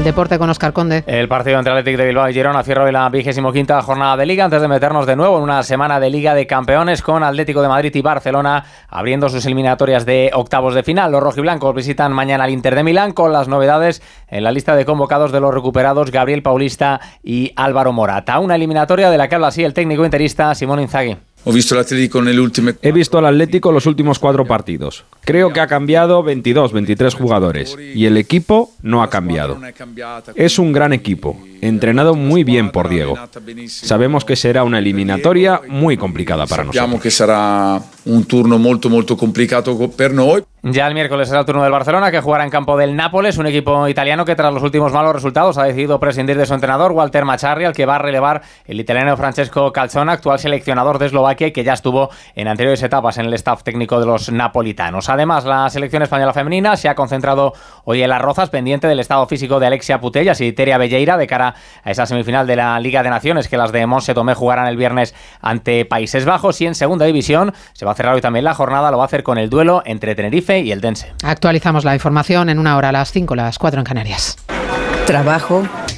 el deporte con Oscar Conde. El partido entre Atlético de Bilbao y Girona cierra hoy la vigésimo quinta jornada de Liga antes de meternos de nuevo en una semana de Liga de Campeones con Atlético de Madrid y Barcelona abriendo sus eliminatorias de octavos de final. Los rojiblancos visitan mañana al Inter de Milán con las novedades en la lista de convocados de los recuperados Gabriel Paulista y Álvaro Morata. Una eliminatoria de la que habla así el técnico interista Simón Inzaghi. He visto al Atlético los últimos cuatro partidos. Creo que ha cambiado 22, 23 jugadores y el equipo no ha cambiado. Es un gran equipo, entrenado muy bien por Diego. Sabemos que será una eliminatoria muy complicada para nosotros. Que será un turno muy, muy complicado para nosotros. Ya el miércoles será el turno del Barcelona, que jugará en campo del Nápoles, un equipo italiano que tras los últimos malos resultados ha decidido prescindir de su entrenador, Walter Macharri, al que va a relevar el italiano Francesco Calzona, actual seleccionador de Eslovaquia que ya estuvo en anteriores etapas en el staff técnico de los napolitanos. Además, la selección española femenina se ha concentrado hoy en las Rozas, pendiente del estado físico de Alexia Putellas y Teria Belleira de cara a esa semifinal de la Liga de Naciones, que las de Monse Tomé jugarán el viernes ante Países Bajos y en segunda división se va a cerrar hoy también la jornada, lo va a hacer con el duelo entre Tenerife y el Dense. Actualizamos la información en una hora a las 5, las 4 en Canarias. Trabajo